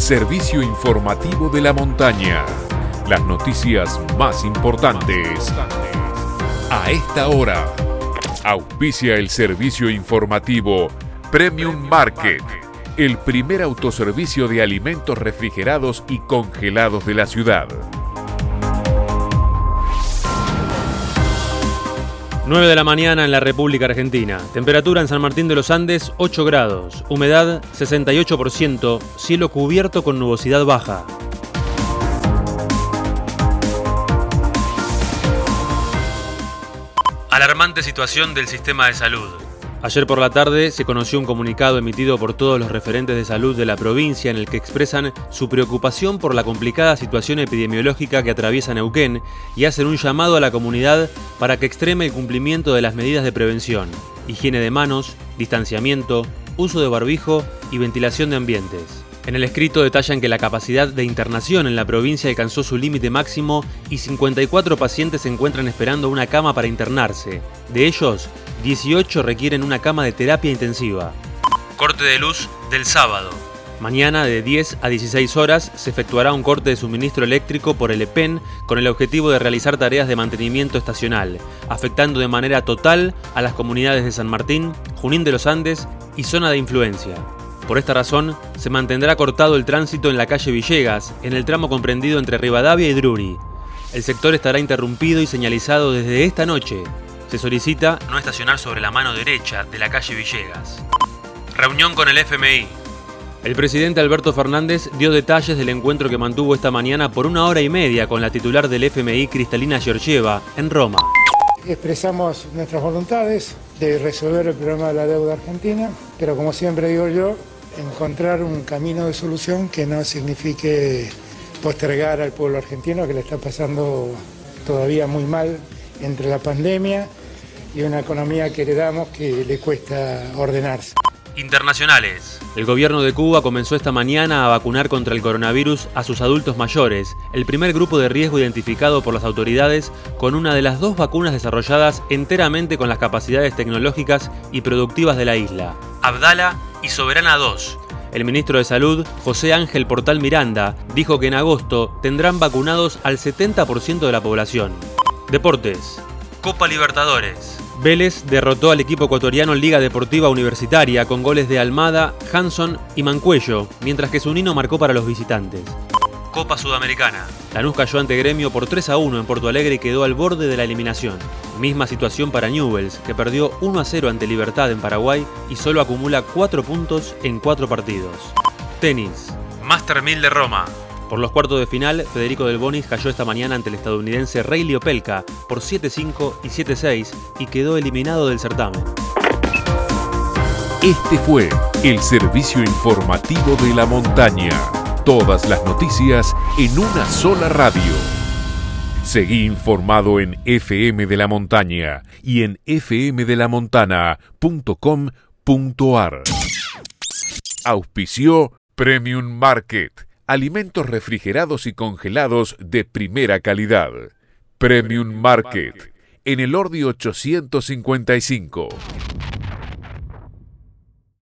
servicio informativo de la montaña. Las noticias más importantes. A esta hora, auspicia el servicio informativo Premium Market, el primer autoservicio de alimentos refrigerados y congelados de la ciudad. 9 de la mañana en la República Argentina. Temperatura en San Martín de los Andes 8 grados. Humedad 68%. Cielo cubierto con nubosidad baja. Alarmante situación del sistema de salud. Ayer por la tarde se conoció un comunicado emitido por todos los referentes de salud de la provincia en el que expresan su preocupación por la complicada situación epidemiológica que atraviesa Neuquén y hacen un llamado a la comunidad para que extreme el cumplimiento de las medidas de prevención, higiene de manos, distanciamiento, uso de barbijo y ventilación de ambientes. En el escrito detallan que la capacidad de internación en la provincia alcanzó su límite máximo y 54 pacientes se encuentran esperando una cama para internarse. De ellos, 18 requieren una cama de terapia intensiva. Corte de luz del sábado. Mañana de 10 a 16 horas se efectuará un corte de suministro eléctrico por el EPEN con el objetivo de realizar tareas de mantenimiento estacional, afectando de manera total a las comunidades de San Martín, Junín de los Andes y zona de influencia. Por esta razón, se mantendrá cortado el tránsito en la calle Villegas, en el tramo comprendido entre Rivadavia y Druri. El sector estará interrumpido y señalizado desde esta noche. Se solicita no estacionar sobre la mano derecha de la calle Villegas. Reunión con el FMI. El presidente Alberto Fernández dio detalles del encuentro que mantuvo esta mañana por una hora y media con la titular del FMI, Cristalina Georgieva, en Roma. Expresamos nuestras voluntades de resolver el problema de la deuda argentina, pero como siempre digo yo, encontrar un camino de solución que no signifique postergar al pueblo argentino que le está pasando todavía muy mal entre la pandemia y una economía que heredamos que le cuesta ordenarse. Internacionales. El gobierno de Cuba comenzó esta mañana a vacunar contra el coronavirus a sus adultos mayores, el primer grupo de riesgo identificado por las autoridades con una de las dos vacunas desarrolladas enteramente con las capacidades tecnológicas y productivas de la isla, Abdala y Soberana 2. El ministro de Salud, José Ángel Portal Miranda, dijo que en agosto tendrán vacunados al 70% de la población. Deportes. Copa Libertadores. Vélez derrotó al equipo ecuatoriano Liga Deportiva Universitaria con goles de Almada, Hanson y Mancuello, mientras que Zunino marcó para los visitantes. Copa Sudamericana. Lanús cayó ante Gremio por 3 a 1 en Porto Alegre y quedó al borde de la eliminación. Misma situación para Newells, que perdió 1 a 0 ante Libertad en Paraguay y solo acumula 4 puntos en 4 partidos. Tenis. Master 1000 de Roma. Por los cuartos de final, Federico Del Bonis cayó esta mañana ante el estadounidense Ray Liopelka por 7-5 y 7-6 y quedó eliminado del certamen. Este fue el servicio informativo de la montaña. Todas las noticias en una sola radio. Seguí informado en FM de la Montaña y en fmdelamontana.com.ar. Auspició Premium Market alimentos refrigerados y congelados de primera calidad. Premium Market, en el Ordi 855.